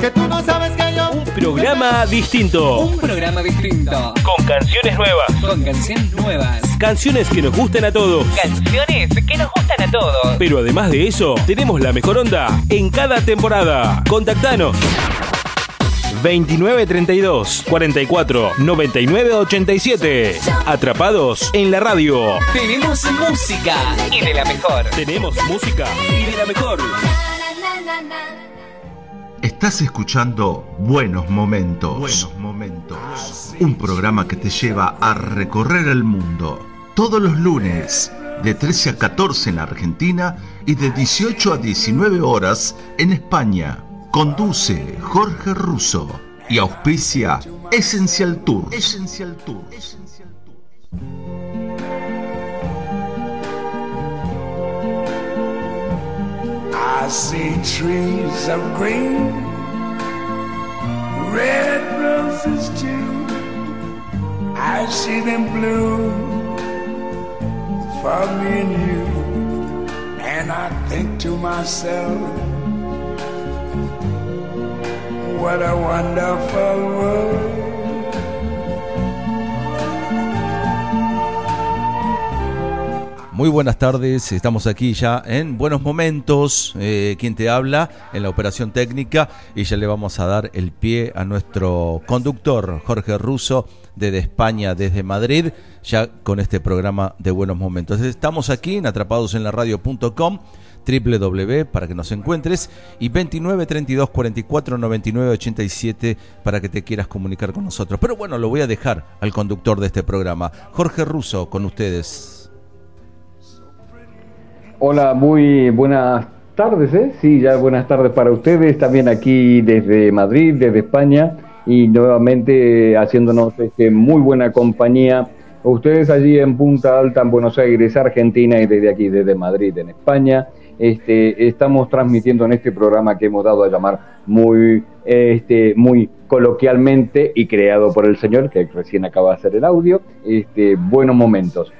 Que tú no sabes que yo. Un programa distinto. Un programa distinto. Con canciones nuevas. Con canciones nuevas. Canciones que nos gustan a todos. Canciones que nos gustan a todos. Pero además de eso, tenemos la mejor onda en cada temporada. Contactanos. 2932 44 99 87. Atrapados en la radio. Tenemos música y de la mejor. Tenemos música y de la mejor. Estás escuchando Buenos Momentos. Buenos Momentos. Un programa que te lleva a recorrer el mundo. Todos los lunes, de 13 a 14 en Argentina y de 18 a 19 horas en España. Conduce Jorge Russo y auspicia Essential Tour. Essential Tour. I see trees of green, red roses too. I see them bloom for me and you. And I think to myself, what a wonderful world. Muy buenas tardes, estamos aquí ya en Buenos Momentos, eh, quien te habla en la operación técnica y ya le vamos a dar el pie a nuestro conductor Jorge Russo desde España, desde Madrid, ya con este programa de Buenos Momentos. Estamos aquí en atrapadosenlaradio.com www para que nos encuentres y 29 32 44 99 87 para que te quieras comunicar con nosotros. Pero bueno, lo voy a dejar al conductor de este programa, Jorge Russo, con ustedes. Hola, muy buenas tardes, ¿eh? Sí, ya buenas tardes para ustedes, también aquí desde Madrid, desde España, y nuevamente haciéndonos este, muy buena compañía. Ustedes allí en Punta Alta, en Buenos Aires, Argentina, y desde aquí, desde Madrid, en España. Este, estamos transmitiendo en este programa que hemos dado a llamar muy, este, muy coloquialmente y creado por el señor, que recién acaba de hacer el audio, este, Buenos Momentos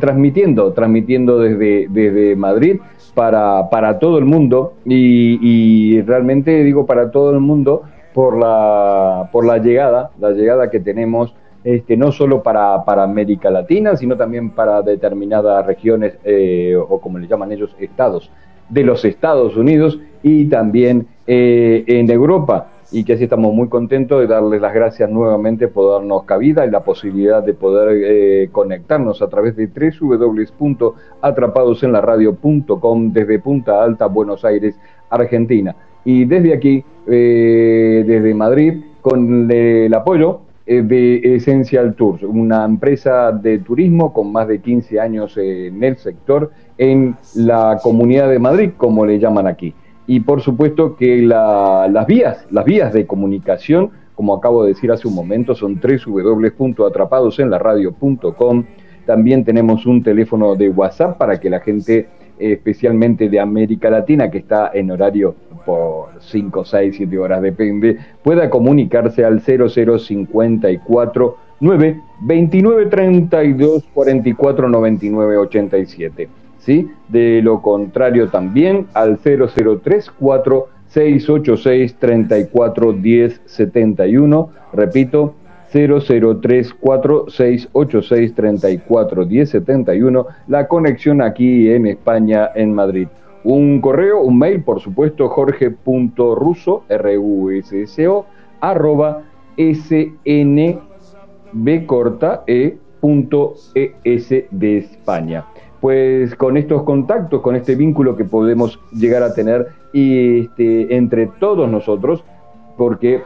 transmitiendo, transmitiendo desde, desde Madrid para, para todo el mundo. Y, y, realmente digo para todo el mundo por la, por la llegada, la llegada que tenemos este, no solo para, para América Latina, sino también para determinadas regiones eh, o como le llaman ellos, estados de los Estados Unidos y también eh, en Europa y que así estamos muy contentos de darles las gracias nuevamente por darnos cabida y la posibilidad de poder eh, conectarnos a través de www.atrapadosenlaradio.com desde Punta Alta, Buenos Aires, Argentina. Y desde aquí, eh, desde Madrid, con el apoyo eh, de Essential Tours, una empresa de turismo con más de 15 años en el sector, en la Comunidad de Madrid, como le llaman aquí y por supuesto que las vías, las vías de comunicación, como acabo de decir hace un momento, son www.atrapadosenlaradio.com. También tenemos un teléfono de WhatsApp para que la gente, especialmente de América Latina, que está en horario por 5, 6, 7 horas, depende, pueda comunicarse al 0054 9 29 32 44 99 87. De lo contrario también al 0034 686 34 10 71, repito, 0034 686 34 10 71, la conexión aquí en España, en Madrid. Un correo, un mail, por supuesto, jorge.russo, R-U-S-S-O, arroba snb corta e punto es de España pues con estos contactos, con este vínculo que podemos llegar a tener y, este, entre todos nosotros, porque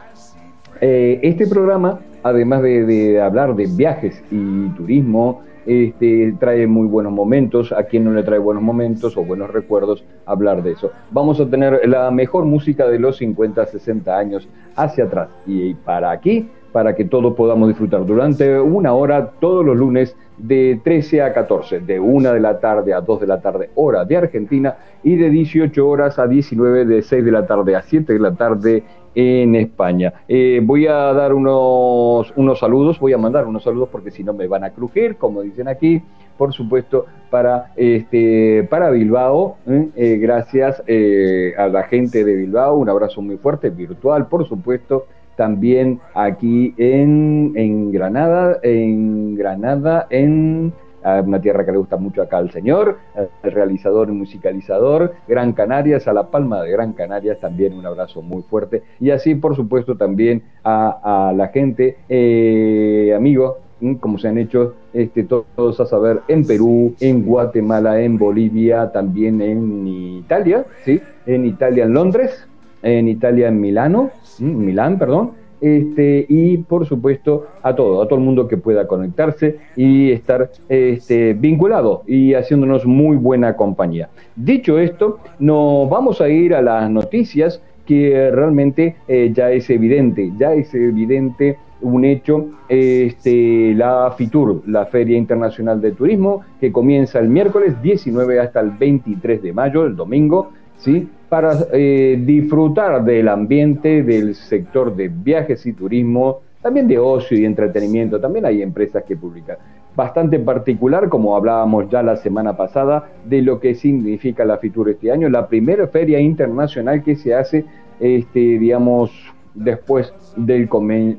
eh, este programa, además de, hablar de viajes y turismo, este, trae muy buenos momentos, a quien no le trae buenos momentos o buenos recuerdos, hablar de eso. Vamos a tener la mejor música de los 50, 60 años hacia atrás. Y para aquí, para que todos podamos disfrutar durante una hora todos los lunes de 13 a 14, de 1 de la tarde a 2 de la tarde, hora de Argentina, y de 18 horas a 19, de 6 de la tarde a 7 de la tarde en España. Eh, voy a dar unos, unos saludos, voy a mandar unos saludos porque si no me van a crujir, como dicen aquí, por supuesto, para, este, para Bilbao, ¿eh? Eh, gracias eh, a la gente de Bilbao, un abrazo muy fuerte, virtual, por supuesto, también aquí en, en Granada, en Granada, en una tierra que le gusta mucho acá al señor, el realizador y musicalizador, Gran Canarias, a La Palma de Gran Canarias, también un abrazo muy fuerte. Y así, por supuesto, también a, la gente, eh, amigos, como se han hecho este, todos a saber, en Perú, en Guatemala, en Bolivia, también en Italia, ¿sí? En Italia, en Londres, en Italia, en Milano, Milán, perdón, este, y por supuesto a todo, a todo el mundo que pueda conectarse y estar este, vinculado y haciéndonos muy buena compañía. Dicho esto, nos vamos a ir a las noticias que realmente eh, ya es evidente, ya es evidente un hecho, este, la FITUR, la Feria Internacional de Turismo, que comienza el miércoles 19 hasta el 23 de mayo, el domingo, ¿sí? para eh, disfrutar del ambiente del sector de viajes y turismo, también de ocio y entretenimiento, también hay empresas que publican. Bastante particular, como hablábamos ya la semana pasada, de lo que significa la FITUR este año, la primera feria internacional que se hace, este, digamos, después del,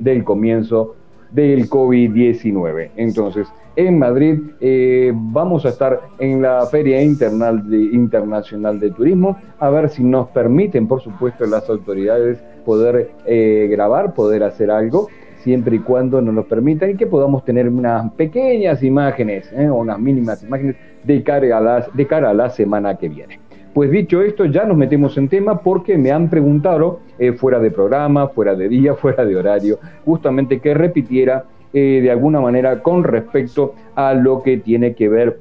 del comienzo del COVID-19. Entonces, en Madrid eh, vamos a estar en la Feria Internacional de Turismo, a ver si nos permiten, por supuesto, las autoridades poder eh, grabar, poder hacer algo siempre y cuando nos lo permitan y que podamos tener unas pequeñas imágenes eh, unas mínimas imágenes de cara, a las, de cara a la semana que viene. Pues dicho esto, ya nos metemos en tema porque me han preguntado, eh, fuera de programa, fuera de día, fuera de horario, justamente que repitiera eh, de alguna manera con respecto a lo que tiene que ver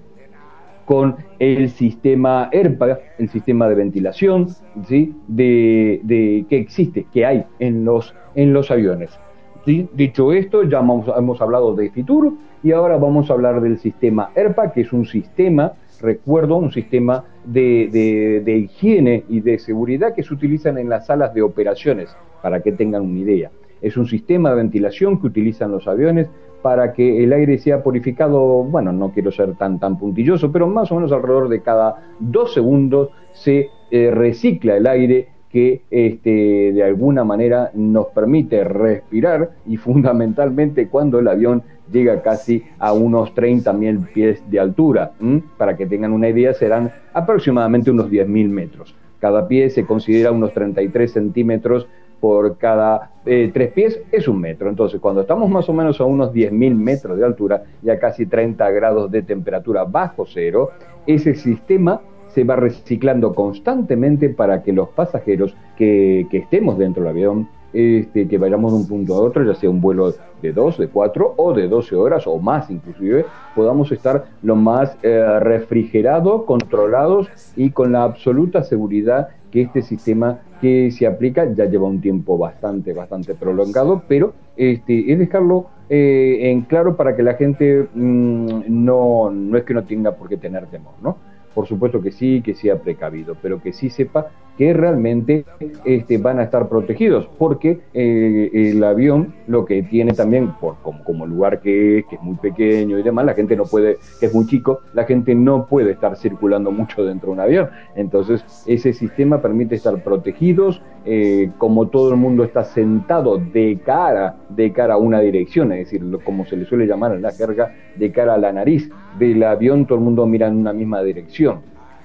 con el sistema ERPA, el sistema de ventilación, ¿sí? de, que existe, que hay en los, en los aviones. Dicho esto, ya hemos, hemos hablado de FITUR y ahora vamos a hablar del sistema ERPA, que es un sistema recuerdo, un sistema de, higiene y de seguridad que se utilizan en las salas de operaciones, para que tengan una idea. Es un sistema de ventilación que utilizan los aviones para que el aire sea purificado, bueno, no quiero ser tan, tan puntilloso, pero más o menos alrededor de cada dos segundos se eh, recicla el aire que este, de alguna manera nos permite respirar y fundamentalmente cuando el avión llega casi a unos 30.000 pies de altura. Para que tengan una idea, serán aproximadamente unos 10.000 metros. Cada pie se considera unos 33 centímetros por cada eh, tres pies es un metro. Entonces, cuando estamos más o menos a unos 10.000 metros de altura y a casi 30 grados de temperatura bajo cero, ese sistema se va reciclando constantemente para que los pasajeros que, estemos dentro del avión, este, que vayamos de un punto a otro, ya sea un vuelo de 2, de 4 o de 12 horas o más inclusive, podamos estar lo más eh, refrigerados, controlados y con la absoluta seguridad que este sistema que se aplica ya lleva un tiempo bastante, bastante prolongado, pero este, es dejarlo eh, en claro para que la gente mm, no, no es que no tenga por qué tener temor, ¿no? Por supuesto que sí, que sea precavido, pero que sí sepa que realmente este, van a estar protegidos, porque eh, el avión lo que tiene también, por, como, como lugar que es, que es muy pequeño y demás, la gente no puede, que es muy chico, la gente no puede estar circulando mucho dentro de un avión. Entonces, ese sistema permite estar protegidos, eh, como todo el mundo está sentado de cara, de cara a una dirección, es decir, como se le suele llamar en la jerga, de cara a la nariz del avión, todo el mundo mira en una misma dirección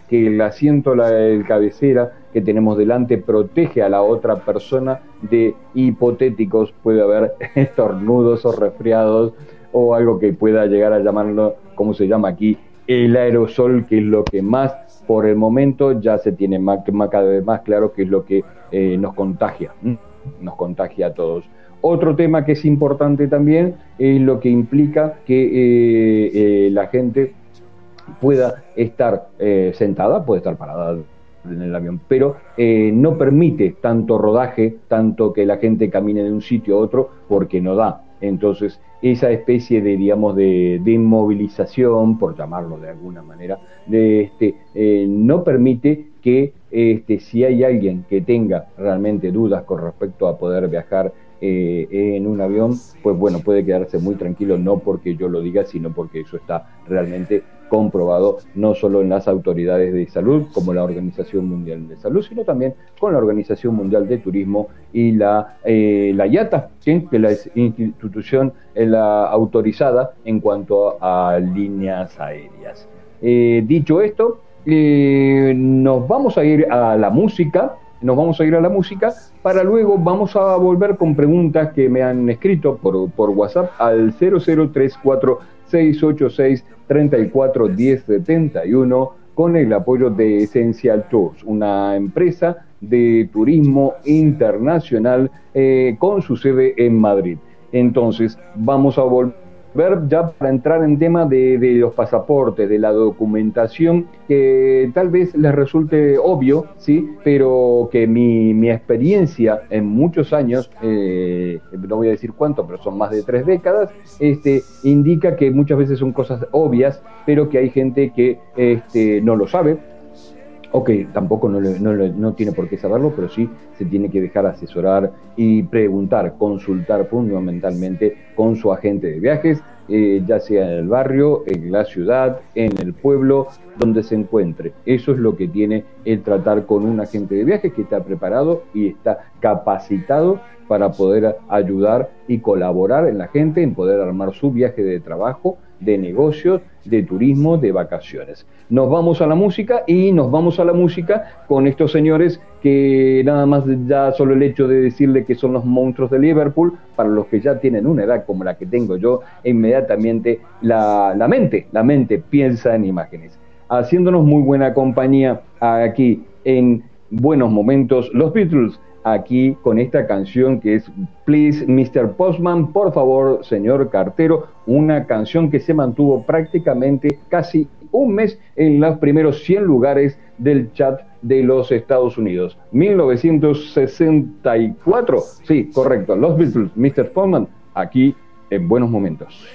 que el asiento, la el cabecera que tenemos delante protege a la otra persona de hipotéticos, puede haber estornudos o resfriados o algo que pueda llegar a llamarlo, como se llama aquí, el aerosol, que es lo que más por el momento ya se tiene cada vez más claro que es lo que eh, nos contagia, nos contagia a todos. Otro tema que es importante también es lo que implica que eh, eh, la gente pueda estar eh, sentada, puede estar parada en el avión, pero eh, no permite tanto rodaje, tanto que la gente camine de un sitio a otro, porque no da. Entonces, esa especie de, digamos, de, inmovilización, por llamarlo de alguna manera, de este, eh, no permite que este, si hay alguien que tenga realmente dudas con respecto a poder viajar eh, en un avión, pues bueno, puede quedarse muy tranquilo, no porque yo lo diga, sino porque eso está realmente comprobado no solo en las autoridades de salud como la Organización Mundial de Salud, sino también con la Organización Mundial de Turismo y la, eh, la IATA, que es la institución la autorizada en cuanto a líneas aéreas. Eh, dicho esto, eh, nos vamos a ir a la música, nos vamos a ir a la música, para luego vamos a volver con preguntas que me han escrito por, WhatsApp al 0034 686 34 1071 con el apoyo de Essential Tours, una empresa de turismo internacional eh, con su sede en Madrid. Entonces, vamos a volver ver ya para entrar en tema de, los pasaportes, de la documentación, que tal vez les resulte obvio, ¿sí? pero que mi, mi experiencia en muchos años, eh, no voy a decir cuánto, pero son más de tres décadas, este, indica que muchas veces son cosas obvias, pero que hay gente que este, no lo sabe, o que tampoco no, no, no, tiene por qué saberlo, pero sí se tiene que dejar asesorar y preguntar, consultar fundamentalmente con su agente de viajes, eh, ya sea en el barrio, en la ciudad, en el pueblo, donde se encuentre. Eso es lo que tiene el tratar con un agente de viajes que está preparado y está capacitado para poder ayudar y colaborar en la gente en poder armar su viaje de trabajo, de negocios, de turismo, de vacaciones. Nos vamos a la música y nos vamos a la música con estos señores que nada más ya solo el hecho de decirle que son los monstruos de Liverpool, para los que ya tienen una edad como la que tengo yo, inmediatamente la, la mente, la mente piensa en imágenes. Haciéndonos muy buena compañía aquí en buenos momentos, los Beatles aquí con esta canción que es Please Mr. Postman, por favor señor cartero, una canción que se mantuvo prácticamente casi un mes en los primeros 100 lugares del chat de los Estados Unidos. 1964, sí, correcto, los Beatles, Mr. Postman, aquí en buenos momentos.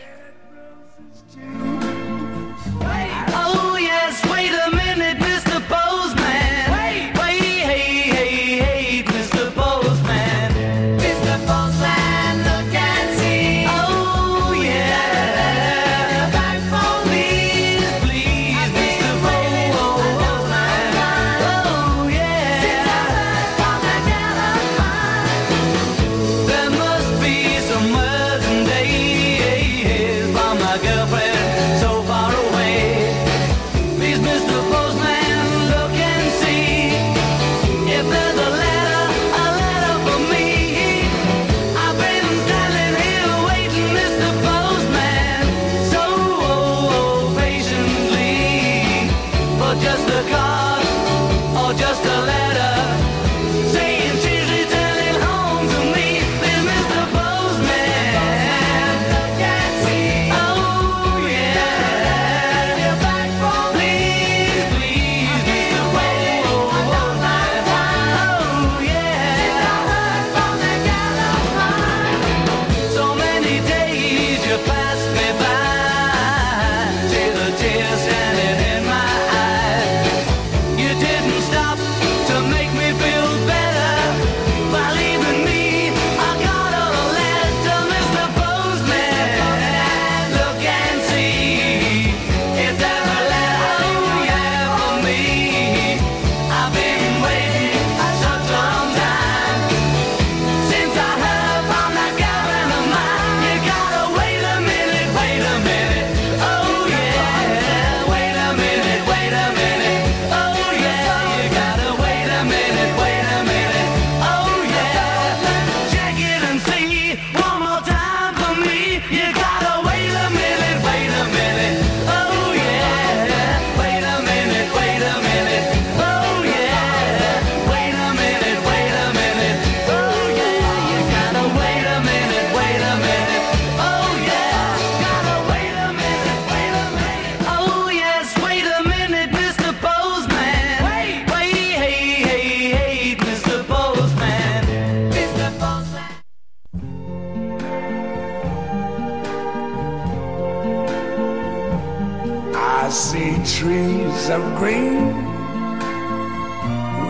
see trees of green,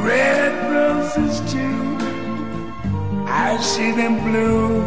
red roses. I see them blue.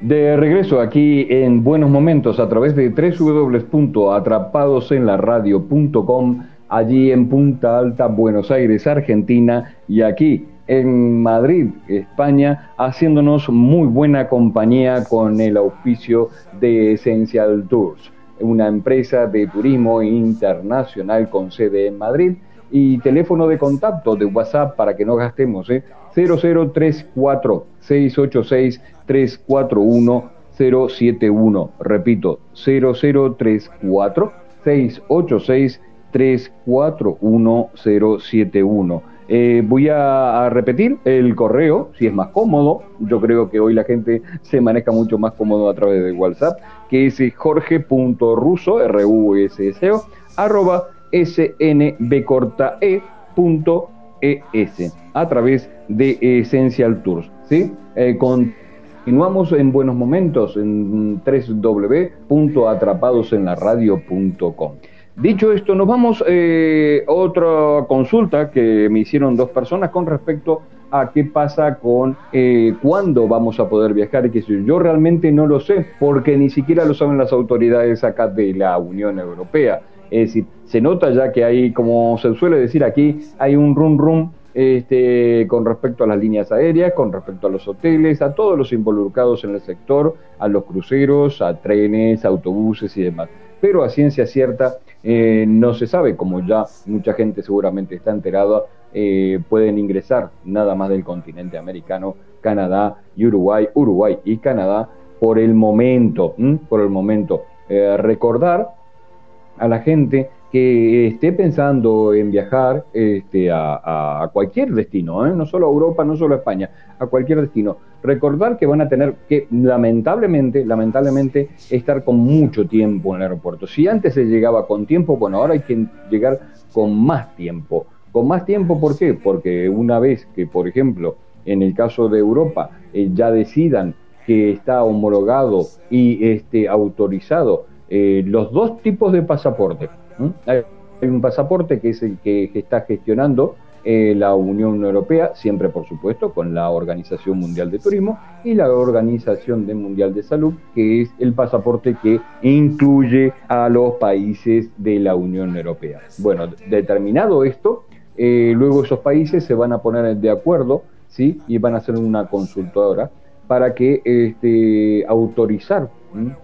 De regreso aquí en Buenos Momentos a través de www.atrapadosenlaradio.com, allí en Punta Alta, Buenos Aires, Argentina, y aquí en Madrid, España, haciéndonos muy buena compañía con el auspicio de Essential Tours una empresa de turismo internacional con sede en Madrid y teléfono de contacto de WhatsApp para que no gastemos, ¿eh? 0034 686 341 071. Repito, 0034 686 341 071. Eh, voy a, repetir el correo, si es más cómodo. Yo creo que hoy la gente se maneja mucho más cómodo a través de WhatsApp, que es jorge.russo, r u s s o arroba snbcortae.es a través de Essential Tours. ¿sí? Eh, continuamos en buenos momentos en www.atrapadosenlaradio.com. Dicho esto, nos vamos eh, a otra consulta que me hicieron dos personas con respecto a qué pasa con eh, cuándo vamos a poder viajar y yo. Yo realmente no lo sé, porque ni siquiera lo saben las autoridades acá de la Unión Europea. Es decir, se nota ya que hay, como se suele decir aquí, hay un rum rum este, con respecto a las líneas aéreas, con respecto a los hoteles, a todos los involucrados en el sector, a los cruceros, a trenes, autobuses y demás. Pero a ciencia cierta eh, no se sabe, como ya mucha gente seguramente está enterada, eh, pueden ingresar nada más del continente americano, Canadá y Uruguay, Uruguay y Canadá por el momento, por el momento. Eh, recordar a la gente que esté pensando en viajar este, a, a cualquier destino, no solo a Europa, no solo a España, a cualquier destino. Recordar que van a tener que, lamentablemente, lamentablemente, estar con mucho tiempo en el aeropuerto. Si antes se llegaba con tiempo, bueno, ahora hay que llegar con más tiempo. Con más tiempo, ¿por qué? Porque una vez que, por ejemplo, en el caso de Europa, eh, ya decidan que está homologado y este, autorizado eh, los dos tipos de pasaporte. Hay un pasaporte que es el que, está gestionando eh, la Unión Europea, siempre por supuesto con la Organización Mundial de Turismo y la Organización Mundial de Salud, que es el pasaporte que incluye a los países de la Unión Europea. Bueno, determinado esto, eh, luego esos países se van a poner de acuerdo ¿sí? y van a hacer una consultora para que este, autorizar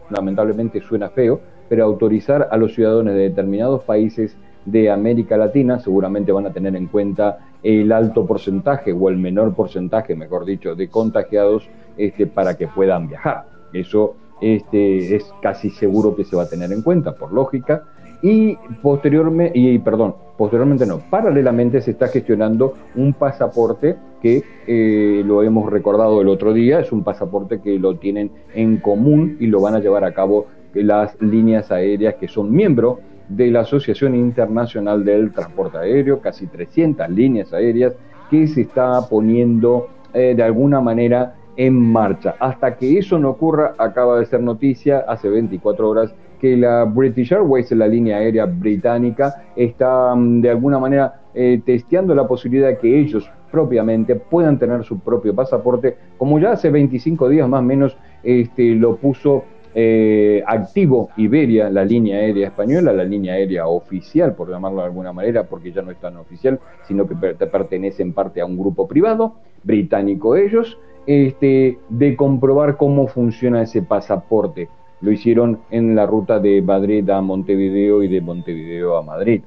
lamentablemente suena feo, pero autorizar a los ciudadanos de determinados países de América Latina, seguramente van a tener en cuenta el alto porcentaje o el menor porcentaje, mejor dicho, de contagiados este, para que puedan viajar. Eso este, es casi seguro que se va a tener en cuenta, por lógica. Y posteriormente, y perdón, posteriormente no, paralelamente se está gestionando un pasaporte que eh, lo hemos recordado el otro día, es un pasaporte que lo tienen en común y lo van a llevar a cabo las líneas aéreas que son miembros de la Asociación Internacional del Transporte Aéreo, casi 300 líneas aéreas que se está poniendo eh, de alguna manera en marcha. Hasta que eso no ocurra, acaba de ser noticia hace 24 horas que la British Airways, la línea aérea británica, está mm, de alguna manera eh, testeando la posibilidad de que ellos propiamente puedan tener su propio pasaporte, como ya hace 25 días más o menos este, lo puso eh, activo Iberia, la línea aérea española, la línea aérea oficial, por llamarlo de alguna manera, porque ya no es tan oficial, sino que pertenece en parte a un grupo privado, británico ellos, este, de comprobar cómo funciona ese pasaporte. Lo hicieron en la ruta de Madrid a Montevideo y de Montevideo a Madrid.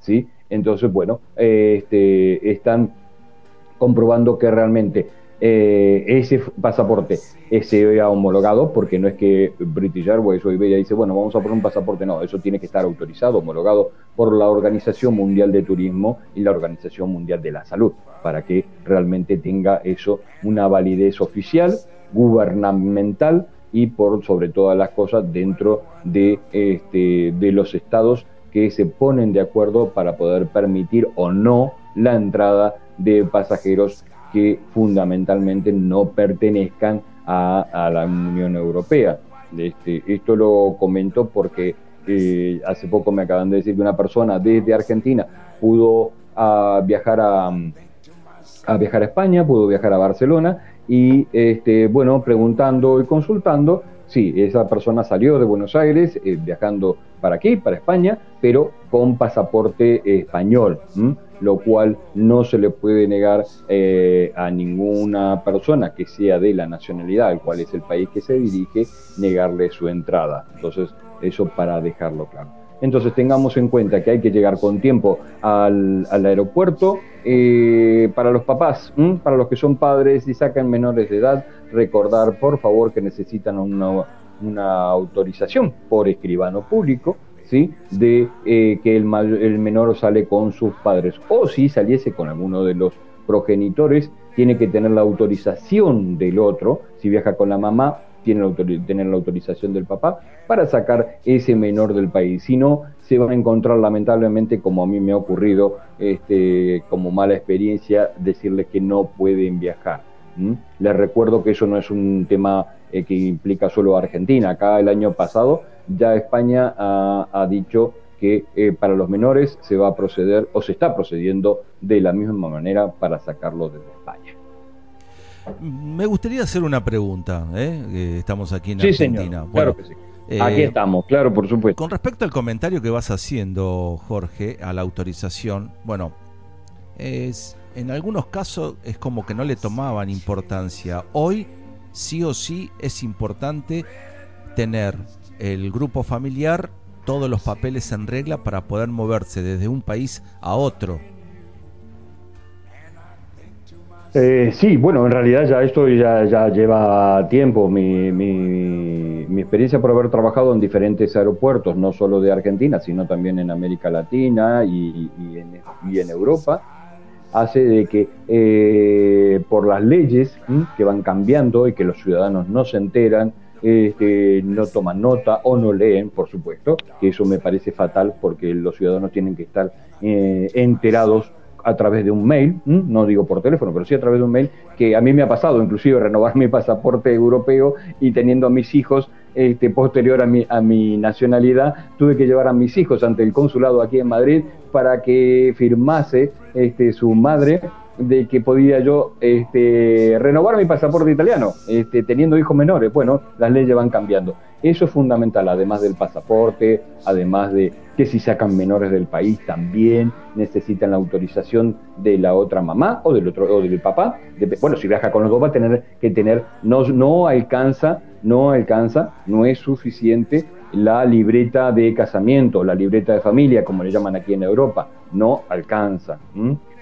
¿sí? Entonces, bueno, este, están comprobando que realmente eh, ese pasaporte se ha homologado, porque no es que British Airways o Iberia dice, bueno, vamos a poner un pasaporte, no, eso tiene que estar autorizado, homologado por la Organización Mundial de Turismo y la Organización Mundial de la Salud, para que realmente tenga eso una validez oficial, gubernamental y por sobre todas las cosas dentro de, este, de los estados que se ponen de acuerdo para poder permitir o no la entrada de pasajeros que fundamentalmente no pertenezcan a, la Unión Europea. Este, esto lo comento porque eh, hace poco me acaban de decir que una persona desde Argentina pudo a viajar a, a viajar a España, pudo viajar a Barcelona y este, bueno, preguntando y consultando, sí, esa persona salió de Buenos Aires eh, viajando para aquí, para España, pero con pasaporte español, lo cual no se le puede negar eh, a ninguna persona que sea de la nacionalidad al cual es el país que se dirige, negarle su entrada. Entonces, eso para dejarlo claro. Entonces tengamos en cuenta que hay que llegar con tiempo al, aeropuerto. Eh, para los papás, para los que son padres y sacan menores de edad, recordar por favor que necesitan una, autorización por escribano público. De eh, que el, menor sale con sus padres o si saliese con alguno de los progenitores tiene que tener la autorización del otro si viaja con la mamá tiene tener la autorización del papá para sacar ese menor del país. Si no, se van a encontrar lamentablemente, como a mí me ha ocurrido, este, como mala experiencia, decirles que no pueden viajar. Les recuerdo que eso no es un tema eh, que implica solo Argentina. Acá el año pasado ya España ha, dicho que eh, para los menores se va a proceder o se está procediendo de la misma manera para sacarlo desde España. Me gustaría hacer una pregunta, ¿eh? estamos aquí en Argentina. claro que sí. aquí estamos, claro, por supuesto. Con respecto al comentario que vas haciendo, Jorge, a la autorización, bueno, es, en algunos casos es como que no le tomaban importancia. Hoy sí o sí es importante tener el grupo familiar, todos los papeles en regla para poder moverse desde un país a otro. Eh, sí, bueno, en realidad ya esto ya, ya lleva tiempo. Mi, mi, experiencia por haber trabajado en diferentes aeropuertos, no solo de Argentina, sino también en América Latina y, en, Europa, hace de que eh, por las leyes que van cambiando y que los ciudadanos no se enteran, este, no toman nota o no leen, por supuesto, que eso me parece fatal porque los ciudadanos tienen que estar eh, enterados a través de un mail, no digo por teléfono, pero sí a través de un mail, que a mí me ha pasado inclusive renovar mi pasaporte europeo y teniendo a mis hijos este, posterior a mi, a mi nacionalidad, tuve que llevar a mis hijos ante el consulado aquí en Madrid para que firmase este, su madre de que podía yo este, renovar mi pasaporte italiano, este, teniendo hijos menores. Bueno, las leyes van cambiando. Eso es fundamental, además del pasaporte, además de que si sacan menores del país también necesitan la autorización de la otra mamá o del otro o del papá. bueno, si viaja con los dos va a tener que tener, no, no alcanza, no alcanza, no es suficiente la libreta de casamiento, la libreta de familia, como le llaman aquí en Europa, no alcanza.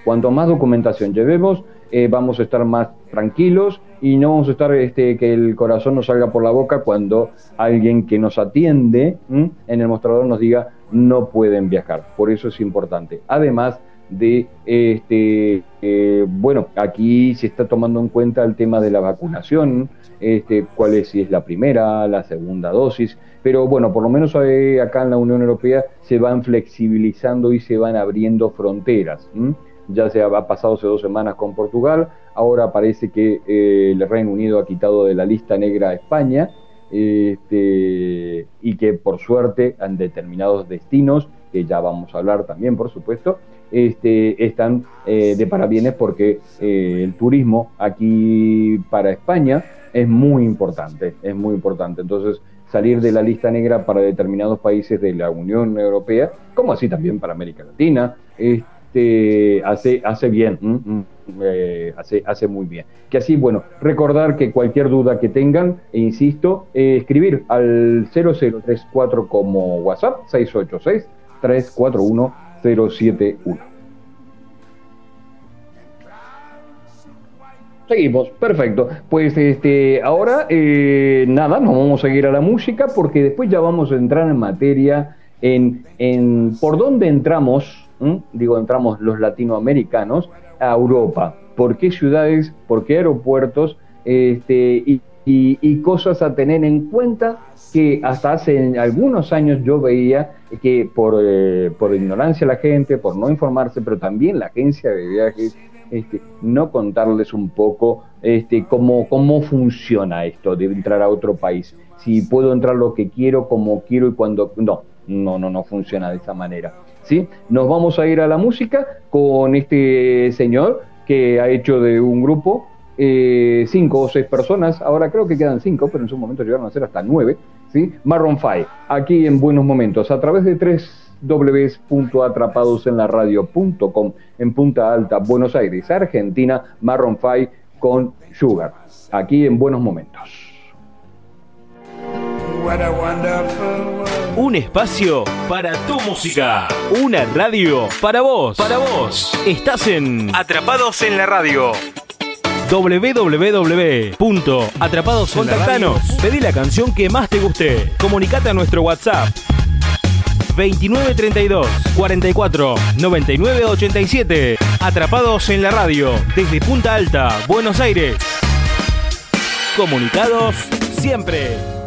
Cuanto más documentación llevemos, eh, vamos a estar más tranquilos y no vamos a estar este, que el corazón nos salga por la boca cuando alguien que nos atiende en el mostrador nos diga no pueden viajar. Por eso es importante. Además de, este, eh, bueno, aquí se está tomando en cuenta el tema de la vacunación, este, cuál es, si es la primera, la segunda dosis, pero bueno, por lo menos eh, acá en la Unión Europea se van flexibilizando y se van abriendo fronteras ya se ha pasado hace dos semanas con Portugal, ahora parece que eh, el Reino Unido ha quitado de la lista negra a España, este, y que por suerte en determinados destinos, que ya vamos a hablar también por supuesto, este, están eh, de parabienes porque eh, el turismo aquí para España es muy importante, es muy importante. Entonces, salir de la lista negra para determinados países de la Unión Europea, como así también para América Latina, este, hace, hace bien, mm, mm, eh, hace, hace muy bien. Que así, bueno, recordar que cualquier duda que tengan, e insisto, eh, escribir al 0034 como WhatsApp, 686-341-071. Seguimos, perfecto. Pues este, ahora eh, nada, nos vamos a seguir a la música porque después ya vamos a entrar en materia en, en por dónde entramos digo, entramos los latinoamericanos a Europa. ¿Por qué ciudades, por qué aeropuertos este, y, y, cosas a tener en cuenta que hasta hace algunos años yo veía que por, eh, por ignorancia la gente, por no informarse, pero también la agencia de viajes, este, no contarles un poco este, cómo, cómo funciona esto de entrar a otro país. Si puedo entrar lo que quiero, como quiero y cuando... No, no, no, no funciona de esa manera. ¿sí? Nos vamos a ir a la música con este señor que ha hecho de un grupo eh, cinco o seis personas, ahora creo que quedan cinco, pero en su momento llegaron a ser hasta nueve, ¿sí? Marron Five, aquí en Buenos Momentos, a través de tres www.atrapadosenlaradio.com en Punta Alta, Buenos Aires, Argentina, Marron Five con Sugar, aquí en Buenos Momentos. Un espacio para tu música. Una radio para vos. Para vos. Estás en Atrapados en la Radio www.atrapados. Contactanos. Pedí la canción que más te guste. Comunicate a nuestro WhatsApp 2932 44 99 87. Atrapados en la radio desde Punta Alta, Buenos Aires. Comunicados siempre.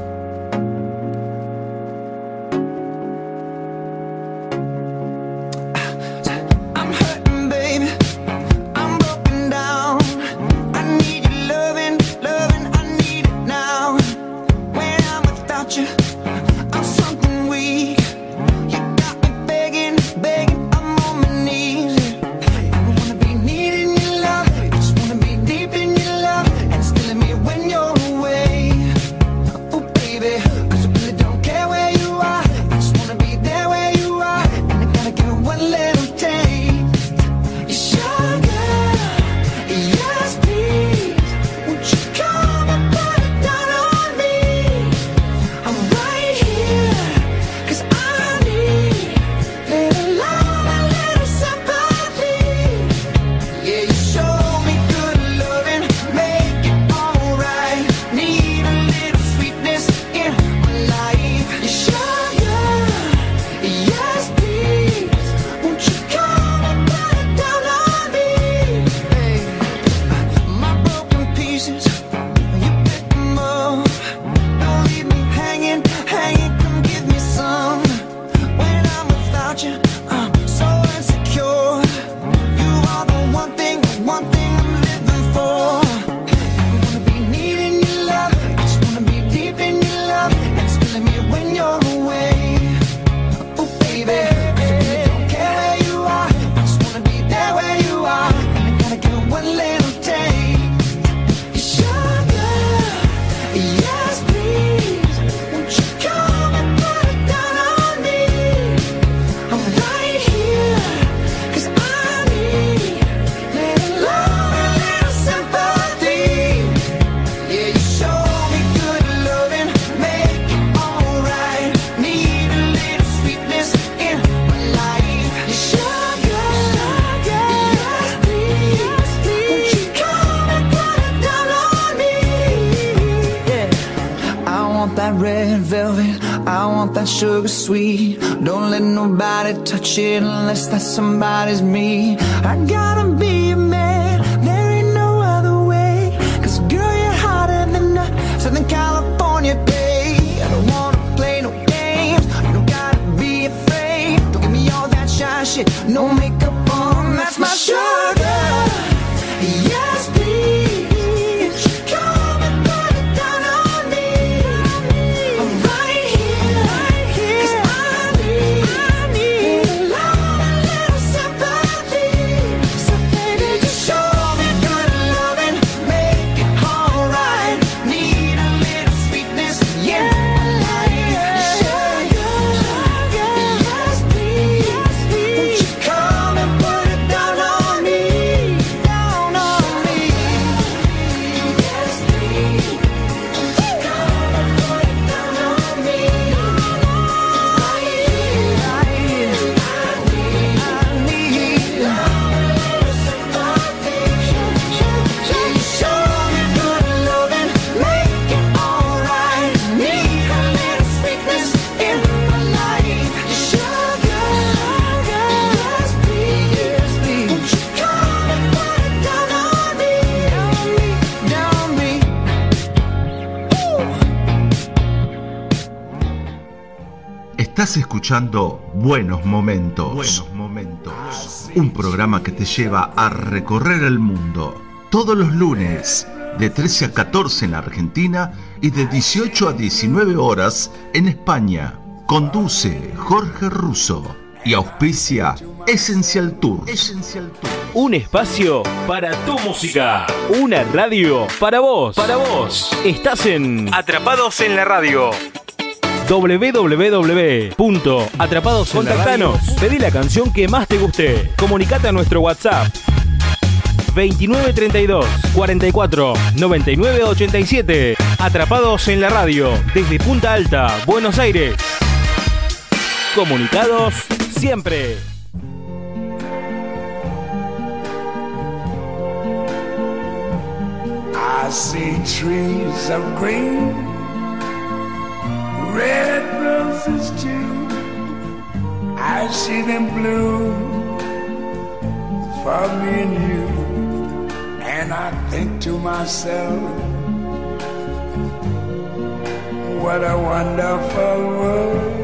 somebody's me. I got Estás escuchando Buenos Momentos. Buenos Momentos. Ah, Un programa que te lleva a recorrer el mundo. Todos los lunes, de 13 a 14 en Argentina y de 18 a 19 horas en España. Conduce Jorge Russo y auspicia Essential Tour. Tour. Un espacio para tu música. Una radio para vos. Para vos. Estás en Atrapados en la Radio www.atrapados Contactanos. Pedí la canción que más te guste. Comunicate a nuestro WhatsApp 2932 44 99 87. Atrapados en la radio desde Punta Alta, Buenos Aires. Comunicados siempre. I see trees of green, red roses too. I see them bloom for me and you. And I think to myself, what a wonderful world.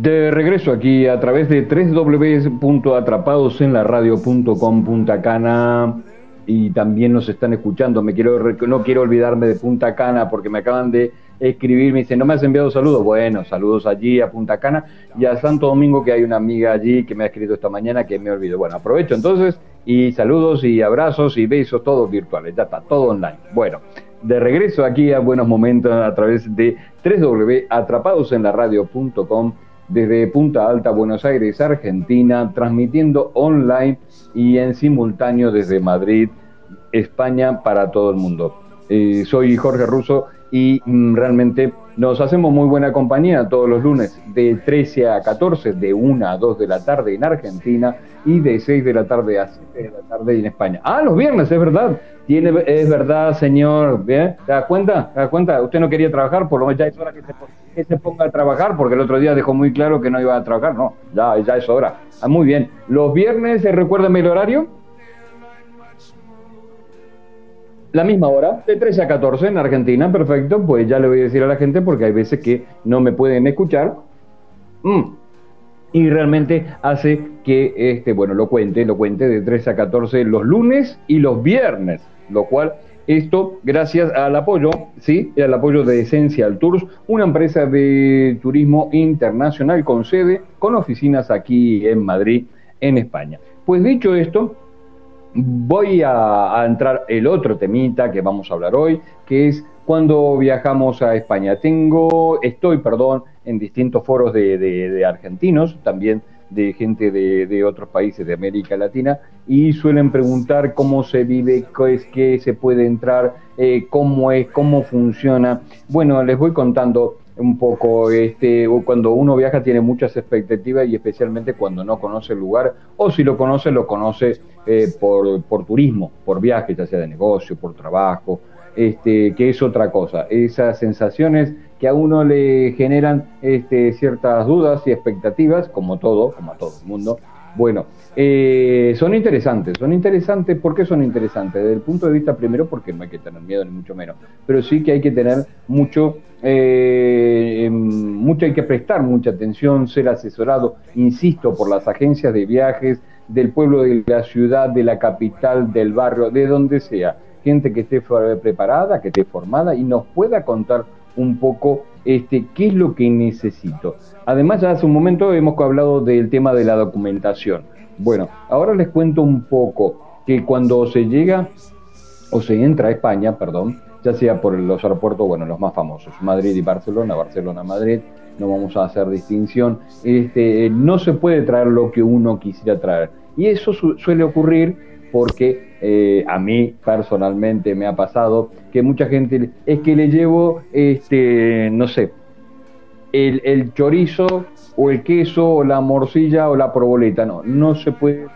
De regreso aquí a través de www.atrapadosenlaradio.com.cana y también nos están escuchando. Me quiero no quiero olvidarme de Punta Cana porque me acaban de escribir, me dicen, no me has enviado saludos. Bueno, saludos allí a Punta Cana y a Santo Domingo, que hay una amiga allí que me ha escrito esta mañana que me olvido. Bueno, aprovecho entonces y saludos y abrazos y besos, todos virtuales, ya está, todo online. Bueno, de regreso aquí a Buenos Momentos a través de www.atrapadosenlaradio.com desde Punta Alta, Buenos Aires, Argentina, transmitiendo online y en simultáneo desde Madrid, España, para todo el mundo. Eh, soy Jorge Russo y mm, realmente nos hacemos muy buena compañía todos los lunes de 13 a 14, de 1 a 2 de la tarde en Argentina y de 6 de la tarde a 7 de la tarde en España. Ah, los viernes, es verdad. Tiene, es verdad, señor. ¿Bien? ¿Te das cuenta? ¿Te das cuenta? Usted no quería trabajar, por lo menos ya es hora que se, que se ponga a trabajar, porque el otro día dejó muy claro que no iba a trabajar. No, ya, ya es hora. Ah, muy bien. Los viernes, eh, recuérdame el horario. La misma hora, de 13 a 14 en Argentina, perfecto, pues ya le voy a decir a la gente porque hay veces que no me pueden escuchar. Mm. Y realmente hace que, este, bueno, lo cuente, lo cuente de 13 a 14 los lunes y los viernes, lo cual esto gracias al apoyo, sí, al apoyo de Essential Tours, una empresa de turismo internacional con sede, con oficinas aquí en Madrid, en España. Pues dicho esto, voy a, entrar el otro temita que vamos a hablar hoy, que es cuando viajamos a España. Tengo, estoy, perdón, en distintos foros de, argentinos, también de gente de, otros países de América Latina, y suelen preguntar cómo se vive, qué es que se puede entrar, eh, cómo es, cómo funciona. Bueno, les voy contando un poco este cuando uno viaja tiene muchas expectativas y especialmente cuando no conoce el lugar o si lo conoce lo conoce eh, por, por turismo por viaje ya sea de negocio por trabajo este que es otra cosa. Esas sensaciones que a uno le generan este, ciertas dudas y expectativas como todo como a todo el mundo. Bueno eh, son interesantes, son interesantes, ¿por qué son interesantes? Desde el punto de vista primero porque no hay que tener miedo ni mucho menos, pero sí que hay que tener mucho, eh, mucho hay que prestar mucha atención, ser asesorado, insisto, por las agencias de viajes del pueblo, de la ciudad, de la capital, del barrio, de donde sea, gente que esté preparada, que esté formada y nos pueda contar un poco este, qué es lo que necesito. Además, ya hace un momento hemos hablado del tema de la documentación. Bueno, ahora les cuento un poco que cuando se llega o se entra a España, perdón, ya sea por los aeropuertos, bueno, los más famosos, Madrid y Barcelona, Barcelona-Madrid, no vamos a hacer distinción, este, no se puede traer lo que uno quisiera traer. Y eso su suele ocurrir porque eh, a mí personalmente me ha pasado que mucha gente es que le llevo, este, no sé, el, el chorizo o el queso o la morcilla o la proboleta, no, no se puede.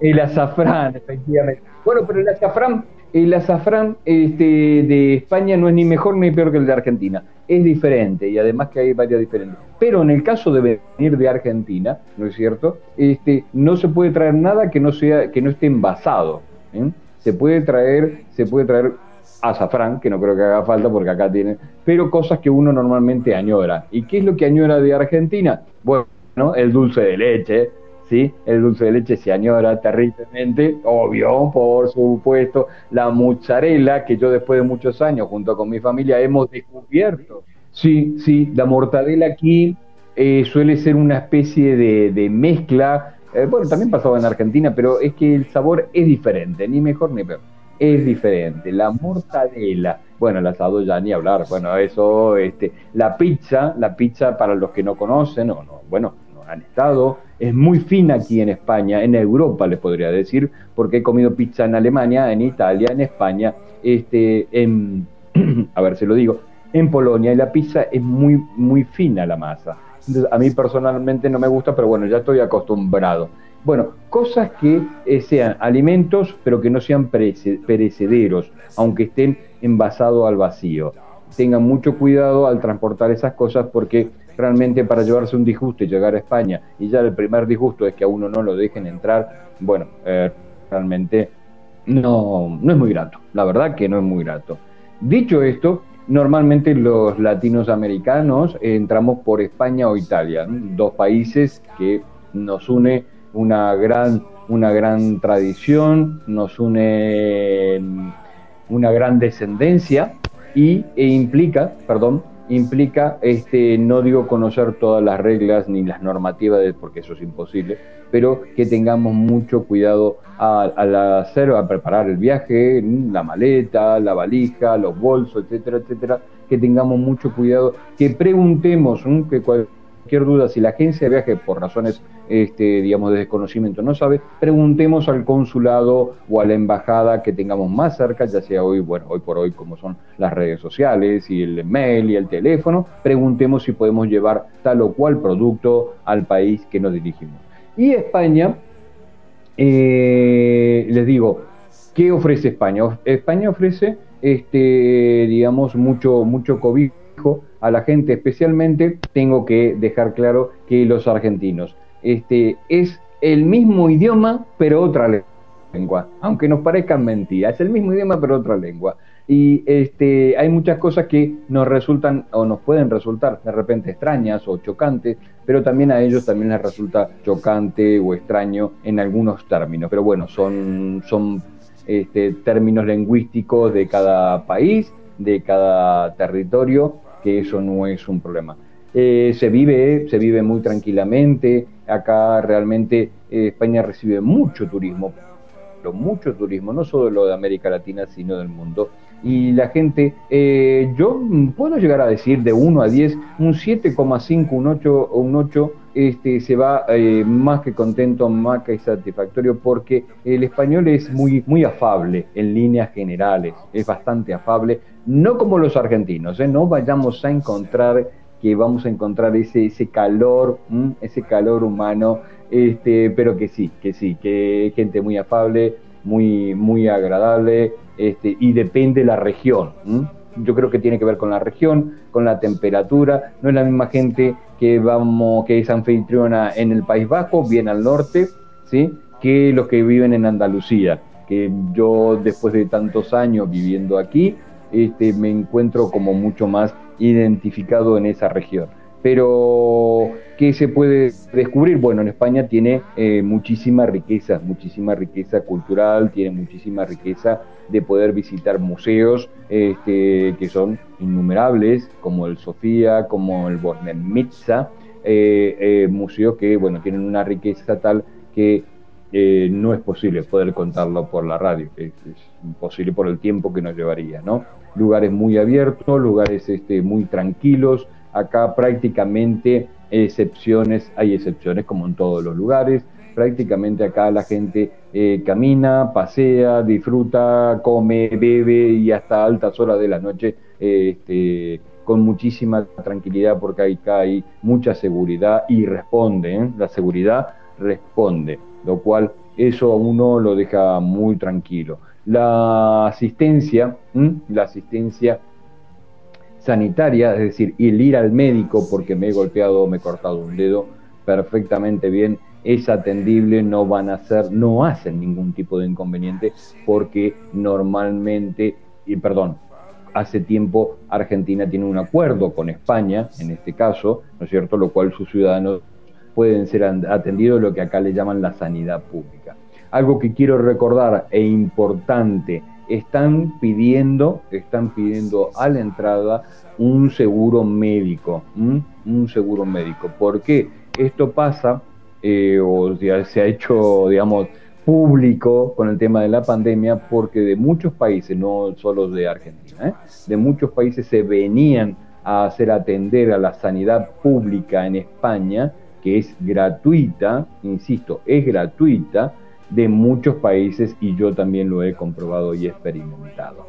El azafrán, efectivamente. Bueno, pero el azafrán, el azafrán este, de España no es ni mejor ni peor que el de Argentina, es diferente y además que hay varias diferentes. Pero en el caso de venir de Argentina, ¿no es cierto? Este, no se puede traer nada que no sea, que no esté envasado. ¿eh? Se puede traer, se puede traer azafrán, que no creo que haga falta porque acá tiene, pero cosas que uno normalmente añora. ¿Y qué es lo que añora de Argentina? Bueno, el dulce de leche, ¿sí? El dulce de leche se añora terriblemente, obvio, por supuesto, la mozzarella, que yo después de muchos años, junto con mi familia, hemos descubierto. Sí, sí, la mortadela aquí eh, suele ser una especie de, de mezcla. eh, bueno, también pasaba en Argentina, pero es que el sabor es diferente, ni mejor ni peor. Es diferente. La mortadela, bueno, el asado ya ni hablar. Bueno, eso, este, la pizza, la pizza para los que no conocen, o no, bueno, no han estado, es muy fina aquí en España, en Europa les podría decir, porque he comido pizza en Alemania, en Italia, en España, este, en, a ver, se lo digo, en Polonia y la pizza es muy, muy fina la masa. Entonces, a mí personalmente no me gusta, pero bueno, ya estoy acostumbrado. Bueno, cosas que eh, sean alimentos, pero que no sean perece- perecederos, aunque estén envasados al vacío. Tengan mucho cuidado al transportar esas cosas porque realmente para llevarse un disgusto y llegar a España, y ya el primer disgusto es que a uno no lo dejen entrar, bueno, eh, realmente no, no es muy grato. La verdad que no es muy grato. Dicho esto, normalmente los latinos americanos entramos por España o Italia, dos países que nos une una gran, una gran tradición, nos une mm, una gran descendencia y e implica, perdón, implica, este, no digo conocer todas las reglas ni las normativas, porque eso es imposible, pero que tengamos mucho cuidado al, hacer, a preparar el viaje, la maleta, la valija, los bolsos, etcétera, etcétera, que tengamos mucho cuidado, que preguntemos, que cualquier duda, si la agencia de viaje por razones, este, digamos, de desconocimiento no sabe, preguntemos al consulado o a la embajada que tengamos más cerca, ya sea hoy, bueno, hoy por hoy como son las redes sociales y el mail y el teléfono, preguntemos si podemos llevar tal o cual producto al país que nos dirigimos. Y España, eh, les digo, ¿qué ofrece España? España ofrece, este, digamos, mucho, mucho cobijo a la gente, especialmente tengo que dejar claro que los argentinos. Este, es el mismo idioma, pero otra lengua, aunque nos parezcan mentiras, es el mismo idioma, pero otra lengua. Y este, hay muchas cosas que nos resultan o nos pueden resultar de repente extrañas o chocantes, pero también a ellos también les resulta chocante o extraño en algunos términos. Pero bueno, son, son este, términos lingüísticos de cada país, de cada territorio, que eso no es un problema. Eh, se vive, se vive muy tranquilamente. Acá realmente eh, España recibe mucho turismo, mucho turismo, no solo lo de América Latina, sino del mundo. Y la gente, eh, yo puedo llegar a decir de 1 a 10, un 7,5, un 8 o un 8, este, se va eh, más que contento, más que satisfactorio, porque el español es muy, muy afable en líneas generales, es bastante afable, no como los argentinos, ¿eh? no vayamos a encontrar que vamos a encontrar ese, ese calor, ese calor humano, este, pero que sí, que sí, que gente muy afable, muy, muy agradable, este, y depende la región. Yo creo que tiene que ver con la región, con la temperatura. No es la misma gente que vamos, que es anfitriona en el País Bajo, bien al norte, ¿sí? que los que viven en Andalucía. Que yo después de tantos años viviendo aquí, este, me encuentro como mucho más identificado en esa región. Pero, ¿qué se puede descubrir? Bueno, en España tiene eh, muchísima riqueza, muchísima riqueza cultural, tiene muchísima riqueza de poder visitar museos este, que son innumerables, como el Sofía, como el Bornemisza, eh, eh, museos que, bueno, tienen una riqueza tal que eh, no es posible poder contarlo por la radio, es, es, imposible por el tiempo que nos llevaría, ¿no? Lugares muy abiertos, lugares este, muy tranquilos, acá prácticamente excepciones, hay excepciones como en todos los lugares, prácticamente acá la gente eh, camina, pasea, disfruta, come, bebe y hasta altas horas de la noche este, con muchísima tranquilidad porque acá hay mucha seguridad y responde, ¿eh? la seguridad responde, lo cual eso a uno lo deja muy tranquilo. La asistencia, la asistencia sanitaria, es decir, el ir al médico porque me he golpeado o me he cortado un dedo perfectamente bien, es atendible, no van a hacer, no hacen ningún tipo de inconveniente porque normalmente, y perdón, hace tiempo Argentina tiene un acuerdo con España, en este caso, ¿no es cierto?, lo cual sus ciudadanos pueden ser atendidos lo que acá le llaman la sanidad pública. Algo que quiero recordar e importante están pidiendo, están pidiendo a la entrada un seguro médico, un seguro médico. ¿Por qué? Esto pasa, eh, o ya se ha hecho, digamos, público con el tema de la pandemia, porque de muchos países, no solo de Argentina, ¿eh? de muchos países se venían a hacer atender a la sanidad pública en España, que es gratuita, insisto, es gratuita, de muchos países y yo también lo he comprobado y experimentado.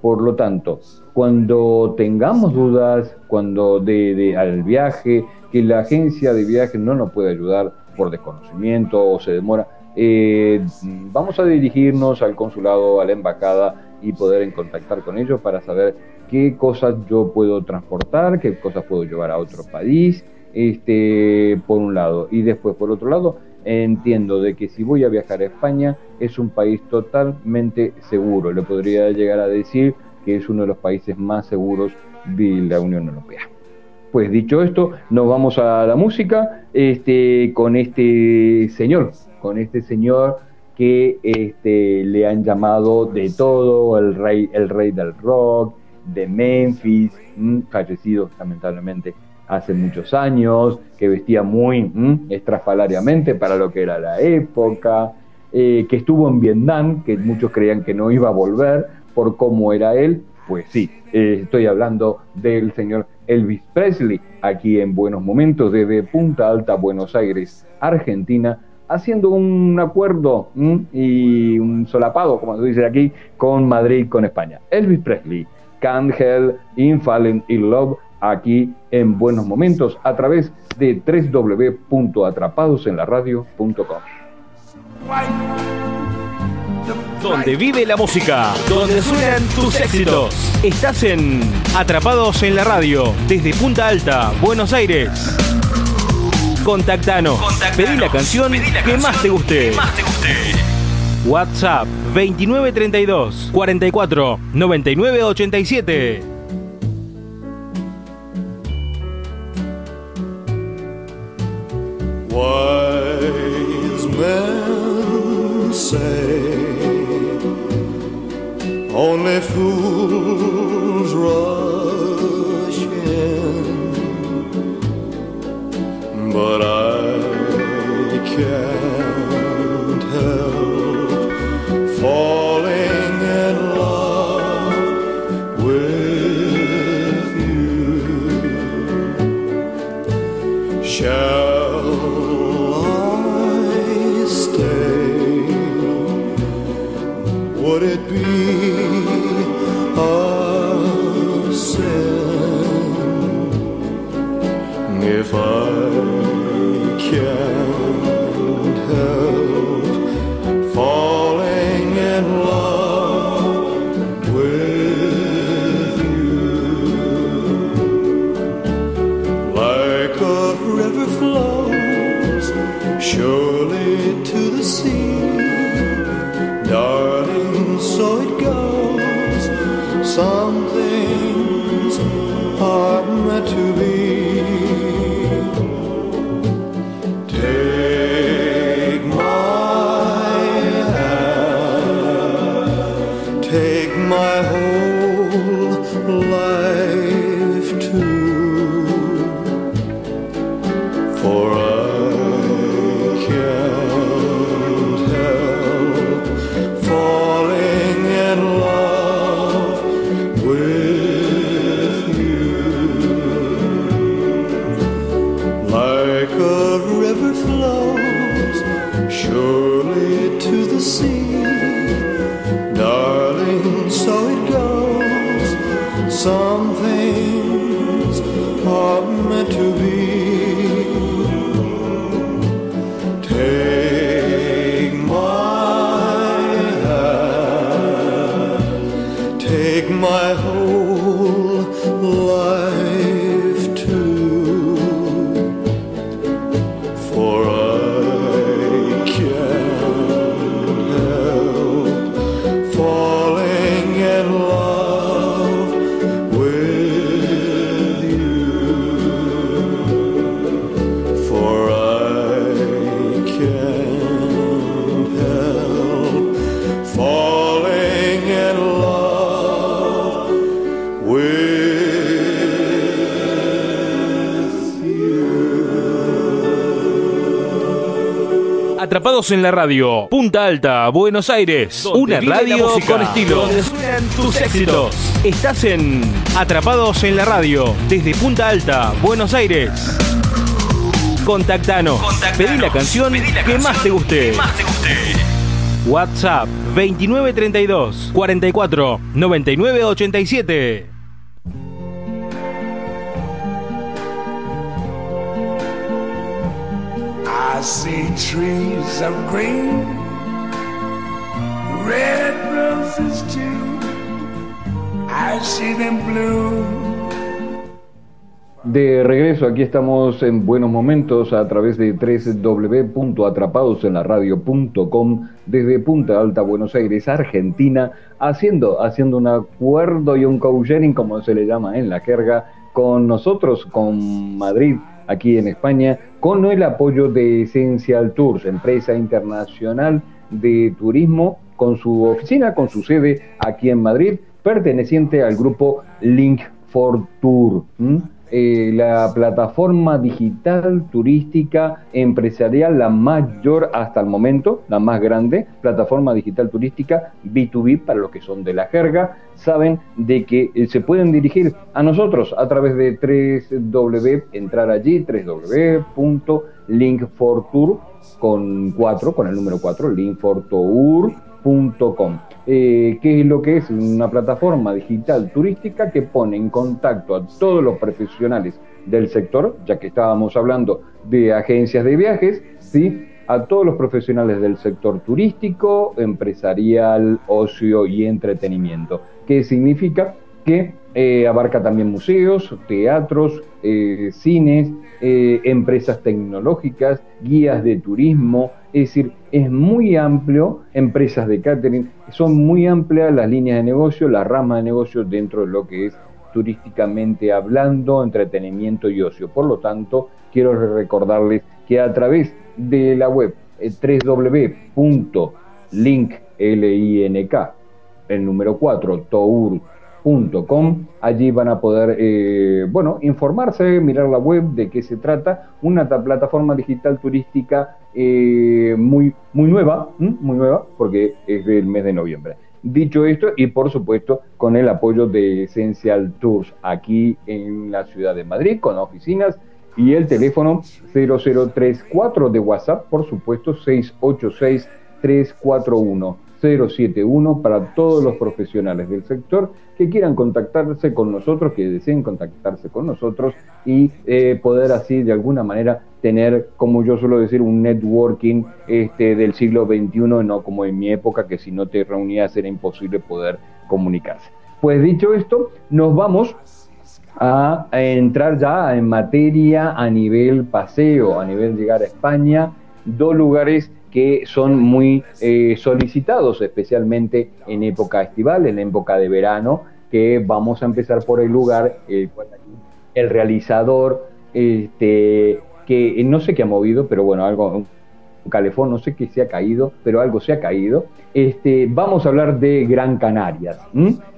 Por lo tanto, cuando tengamos dudas, cuando de, al viaje, que la agencia de viaje no nos puede ayudar por desconocimiento o se demora, eh, vamos a dirigirnos al consulado, a la embajada y poder en contactar con ellos para saber qué cosas yo puedo transportar, qué cosas puedo llevar a otro país, este, por un lado. Y después, por otro lado, entiendo de que si voy a viajar a España es un país totalmente seguro. Le podría llegar a decir que es uno de los países más seguros de la Unión Europea. Pues dicho esto, nos vamos a la música este, con este señor, con este señor que este, le han llamado de todo, el rey, el rey del rock, de Memphis, mm, fallecido lamentablemente hace muchos años, que vestía muy mm, estrafalariamente para lo que era la época, eh, que estuvo en Vietnam, que muchos creían que no iba a volver por cómo era él. Pues sí, eh, estoy hablando del señor Elvis Presley, aquí en Buenos Momentos, desde Punta Alta, Buenos Aires, Argentina, haciendo un acuerdo mm, y un solapado, como se dice aquí, con Madrid, con España. Elvis Presley, Can't Help in Falling in Love aquí en Buenos Momentos a través de www.atrapadosenlaradio.com. Donde vive la música, donde suenan tus éxitos. Estás en Atrapados en la Radio, desde Punta Alta, Buenos Aires. Contactanos, pedí la canción, que, más te guste. que más te guste. WhatsApp 2932 44 99 87. Say only fools En la radio. Punta Alta, Buenos Aires. Donde Una radio con estilo. donde suenan tus éxitos. Estás en Atrapados en la radio. Desde Punta Alta, Buenos Aires. Contactanos. Pedí la canción, que, más te guste. WhatsApp 2932 44 99 87. Green, red roses bloom. De regreso, aquí estamos en Buenos Momentos a través de www.atrapadosenlaradio.com desde Punta Alta, Buenos Aires, Argentina, haciendo, haciendo un acuerdo y un co-sharing, como se le llama en la jerga, con nosotros, con Madrid, aquí en España, con el apoyo de Essential Tours, empresa internacional de turismo, con su oficina, con su sede aquí en Madrid, perteneciente al grupo Link for Tour. Eh, la plataforma digital turística empresarial, la mayor hasta el momento, la más grande, plataforma digital turística B2B para los que son de la jerga, saben de que eh, se pueden dirigir a nosotros a través de 3W, entrar allí, www.linkfortour con 4, con el número 4, linkfortour.com. Eh, ¿Qué es lo que es? Una plataforma digital turística que pone en contacto a todos los profesionales del sector, ya que estábamos hablando de agencias de viajes, ¿sí? a todos los profesionales del sector turístico, empresarial, ocio y entretenimiento. ¿Qué significa? Que eh, abarca también museos, teatros, eh, cines, eh, empresas tecnológicas, guías de turismo, es decir, es muy amplio, empresas de catering, son muy amplias las líneas de negocio, la rama de negocio dentro de lo que es turísticamente hablando, entretenimiento y ocio. Por lo tanto, quiero recordarles que a través de la web www.link, L-I-N-K, el número 4, tour.com, allí van a poder, eh, bueno, informarse, mirar la web, de qué se trata, una ta- plataforma digital turística eh, muy, muy nueva, muy nueva, porque es del mes de noviembre. Dicho esto, y por supuesto con el apoyo de Essential Tours aquí en la ciudad de Madrid, con oficinas y el teléfono 0034 de WhatsApp, por supuesto 686 341 071 para todos los profesionales del sector que quieran contactarse con nosotros, que deseen contactarse con nosotros y eh, poder así de alguna manera tener, como yo suelo decir, un networking este, del siglo XXI, no como en mi época que si no te reunías era imposible poder comunicarse. Pues dicho esto, nos vamos a, a entrar ya en materia a nivel paseo, a nivel llegar a España, dos lugares que son muy eh, solicitados, especialmente en época estival, en época de verano, que vamos a empezar por el lugar, eh, el realizador, este, que no sé qué ha movido, pero bueno, algo, calefón, no sé qué se ha caído, pero algo se ha caído. Este, vamos a hablar de Gran Canarias.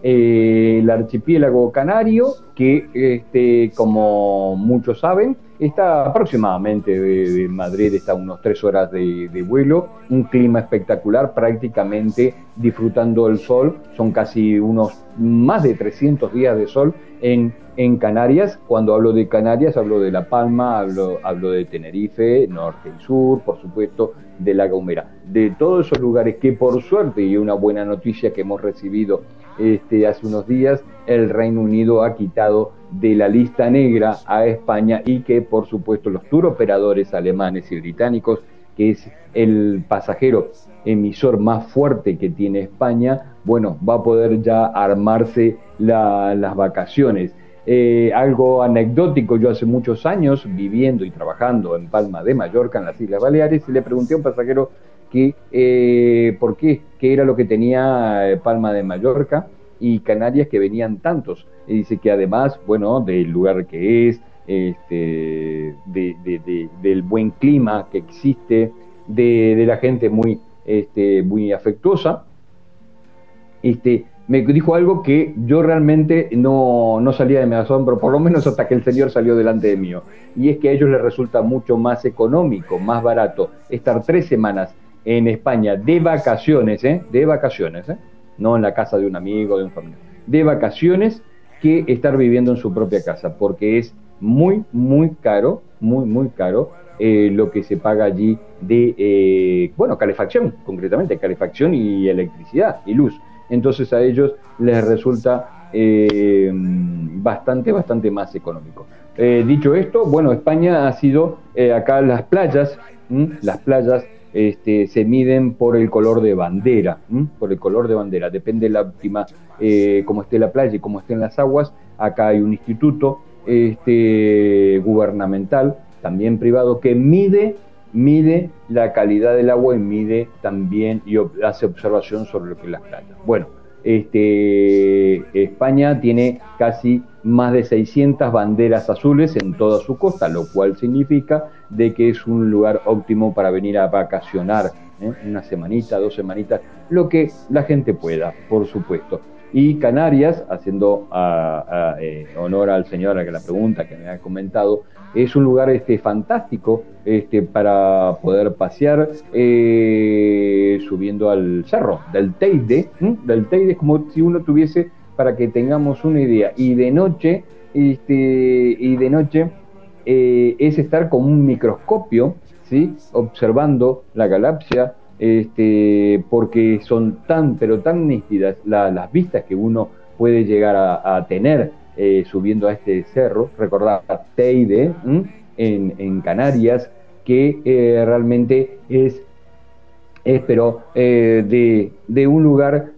Eh, el archipiélago canario, que este, como muchos saben, está aproximadamente de, de Madrid, está a unos tres horas de, de vuelo, un clima espectacular, prácticamente disfrutando el sol, son casi unos más de 300 días de sol en, en Canarias. Cuando hablo de Canarias, hablo de La Palma, hablo, hablo de Tenerife, norte y sur, por supuesto, de La Gomera. De todos esos lugares que por suerte, y una buena noticia que hemos recibido este, hace unos días, el Reino Unido ha quitado de la lista negra a España y que por supuesto los tour operadores alemanes y británicos, que es el pasajero emisor más fuerte que tiene España, bueno, va a poder ya armarse la, las vacaciones. Eh, algo anecdótico, yo hace muchos años viviendo y trabajando en Palma de Mallorca, en las Islas Baleares, y le pregunté a un pasajero que, eh, por qué, qué era lo que tenía eh, Palma de Mallorca y Canarias que venían tantos. Y dice que además, bueno, del lugar que es, este, de, de, de, del buen clima que existe, de, de la gente muy, este, muy afectuosa, este, me dijo algo que yo realmente no, no salía de mi asombro, por lo menos hasta que el señor salió delante de mío. Y es que a ellos les resulta mucho más económico, más barato, estar tres semanas en España de vacaciones, ¿eh? de vacaciones, ¿eh? no en la casa de un amigo, de un familiar, de vacaciones que estar viviendo en su propia casa, porque es muy, muy caro, muy, muy caro eh, lo que se paga allí de, eh, bueno, calefacción, concretamente, calefacción y electricidad y luz entonces a ellos les resulta eh, bastante, bastante más económico. Eh, dicho esto, bueno, España ha sido eh, acá las playas, las playas este, se miden por el color de bandera, por el color de bandera, depende la última, cómo esté la playa y cómo estén las aguas, acá hay un instituto este, gubernamental, también privado, que mide mide la calidad del agua y mide también y hace observación sobre lo que las playas. Bueno, este, España tiene casi más de 600 banderas azules en toda su costa, lo cual significa de que es un lugar óptimo para venir a vacacionar, ¿eh? una semanita, dos semanitas, lo que la gente pueda, por supuesto. Y Canarias, haciendo eh, honor al señor a que la pregunta que me ha comentado, es un lugar este, fantástico este, para poder pasear eh, subiendo al cerro del Teide. Del Teide es como si uno tuviese, para que tengamos una idea, y de noche, este, y de noche eh, es estar con un microscopio, ¿sí? observando la galaxia, este, porque son tan, pero tan nítidas las vistas que uno puede llegar a tener eh, subiendo a este cerro, recordar Teide en, Canarias, que eh, realmente es, pero eh, de, un lugar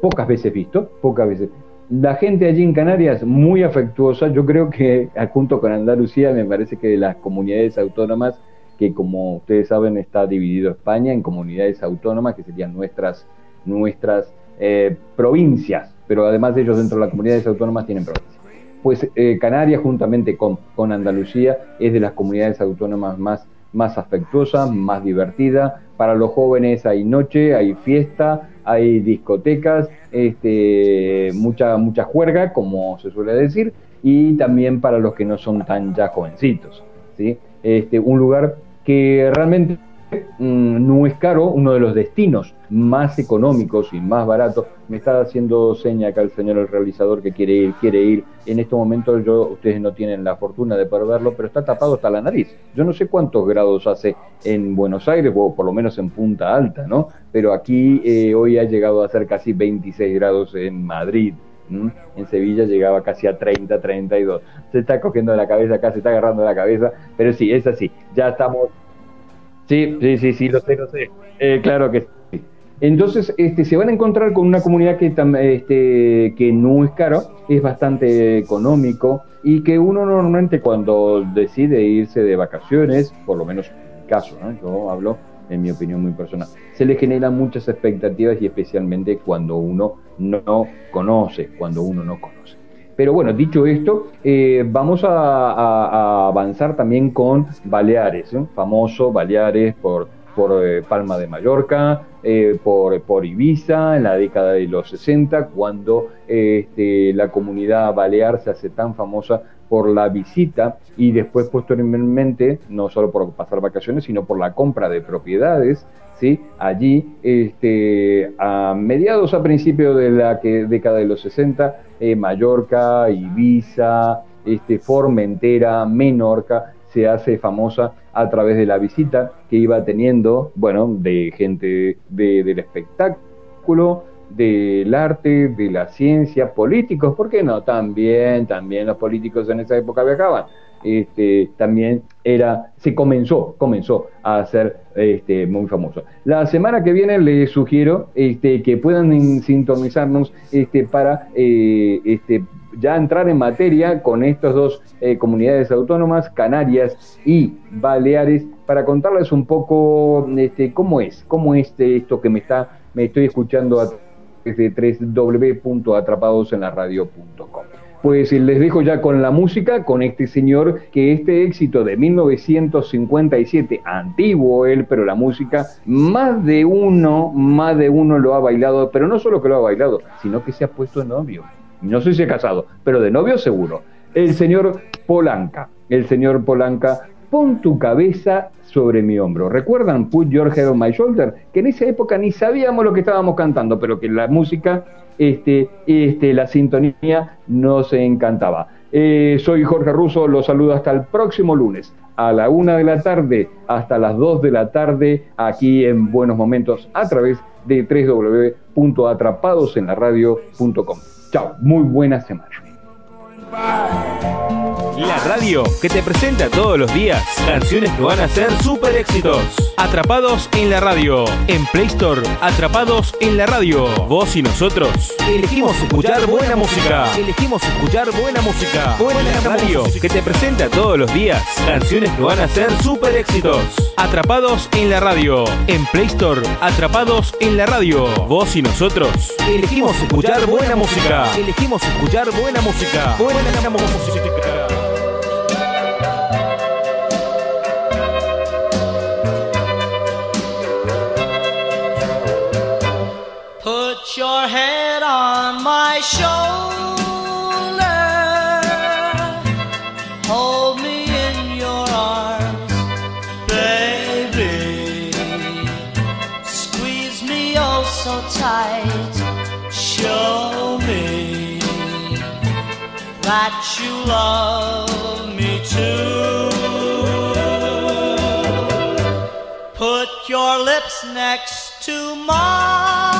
pocas veces visto, pocas veces. La gente allí en Canarias muy afectuosa, yo creo que junto con Andalucía me parece que las comunidades autónomas, que como ustedes saben está dividido España en comunidades autónomas, que serían nuestras, nuestras provincias, pero además de ellos dentro de las comunidades autónomas tienen provincias. Pues eh, Canarias, juntamente con, con Andalucía, es de las comunidades autónomas más, más afectuosa, más divertida. Para los jóvenes hay noche, hay fiesta, hay discotecas, este, mucha, mucha juerga, como se suele decir, y también para los que no son tan ya jovencitos. ¿sí? Este, un lugar que realmente Mm, no es caro, uno de los destinos más económicos y más baratos. Me está haciendo seña acá el señor el realizador que quiere ir, quiere ir. En este momento yo, ustedes no tienen la fortuna de poder verlo, pero está tapado hasta la nariz. Yo no sé cuántos grados hace en Buenos Aires, o por lo menos en Punta Alta, ¿no? Pero aquí eh, hoy ha llegado a ser casi 26 grados en Madrid. En Sevilla llegaba casi a 30, 32. Se está cogiendo la cabeza acá, se está agarrando la cabeza, pero sí, es así. Ya estamos Sí, sí, sí, sí, lo sé, lo sé. Eh, claro que sí. Entonces, este, se van a encontrar con una comunidad que, este, no es caro, es bastante económico y que uno normalmente cuando decide irse de vacaciones, por lo menos en mi caso, ¿no? yo hablo en mi opinión muy personal, se le generan muchas expectativas y especialmente cuando uno no conoce, cuando uno no conoce. Pero bueno, dicho esto, eh, vamos a, avanzar también con Baleares, famoso Baleares por, por eh, Palma de Mallorca, eh, por, por, Ibiza en la década de los 60, cuando este, la comunidad balear se hace tan famosa por la visita y después posteriormente, no solo por pasar vacaciones, sino por la compra de propiedades Allí, este, a mediados a principios de la década de los 60, eh, Mallorca, Ibiza, este, Formentera, Menorca, se hace famosa a través de la visita que iba teniendo, bueno, de gente del espectáculo, del arte, de la ciencia, políticos, ¿por qué no? También, también los políticos en esa época viajaban este, también era, se comenzó, comenzó a ser este, muy famoso. La semana que viene les sugiero este, que puedan sintonizarnos este, para eh, este, ya entrar en materia con estas dos eh, comunidades autónomas, Canarias y Baleares, para contarles un poco este, cómo es, cómo es esto que me está, me estoy escuchando a desde www.atrapadosenlaradio.com. pues les dejo ya con la música, con este señor que este éxito de 1957, antiguo él, pero la música, más de uno, más de uno lo ha bailado, pero no solo que lo ha bailado, sino que se ha puesto de novio. No sé si ha casado, pero de novio seguro. El señor Polanca, el señor Polanca, pon tu cabeza sobre mi hombro. ¿Recuerdan Put Your Head on My Shoulder? Que en esa época ni sabíamos lo que estábamos cantando, pero que la música, este, este, la sintonía nos encantaba. Eh, soy Jorge Russo, los saludo hasta el próximo lunes a la una de la tarde hasta las 2 de la tarde aquí en Buenos Momentos a través de www.atrapadosenlaradio.com. Chao, muy buena semana. La radio que te presenta todos los días canciones que van a ser super éxitos. Atrapados en la radio. En Play Store, Atrapados en la radio. Vos y nosotros elegimos escuchar buena música. Elegimos escuchar buena música. Buena radio que te presenta todos los días canciones que van a ser super éxitos. Atrapados en la radio. En Play Store, Atrapados en la radio. Vos y nosotros elegimos escuchar buena música. Elegimos escuchar buena música. Buena música. Put your head on my shoulder. Hold me in your arms, baby. Squeeze me oh so tight. Show me that you love me too. Put your lips next to mine,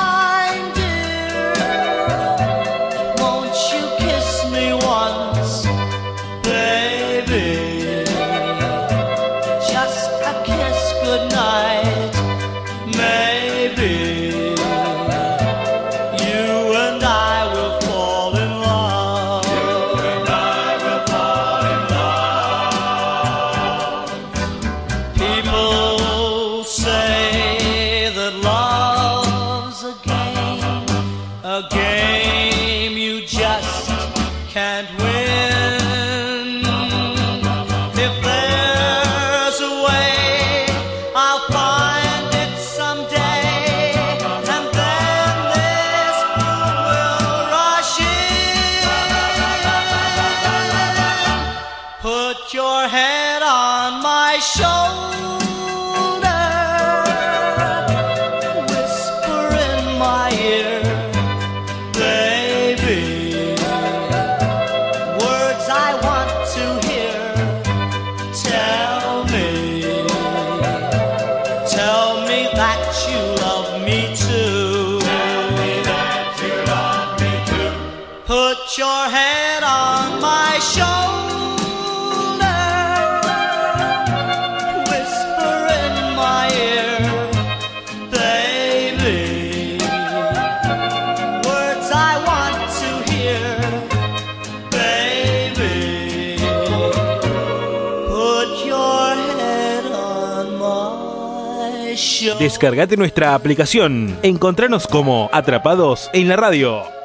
Descargate nuestra aplicación. Encontranos como Atrapados en la radio.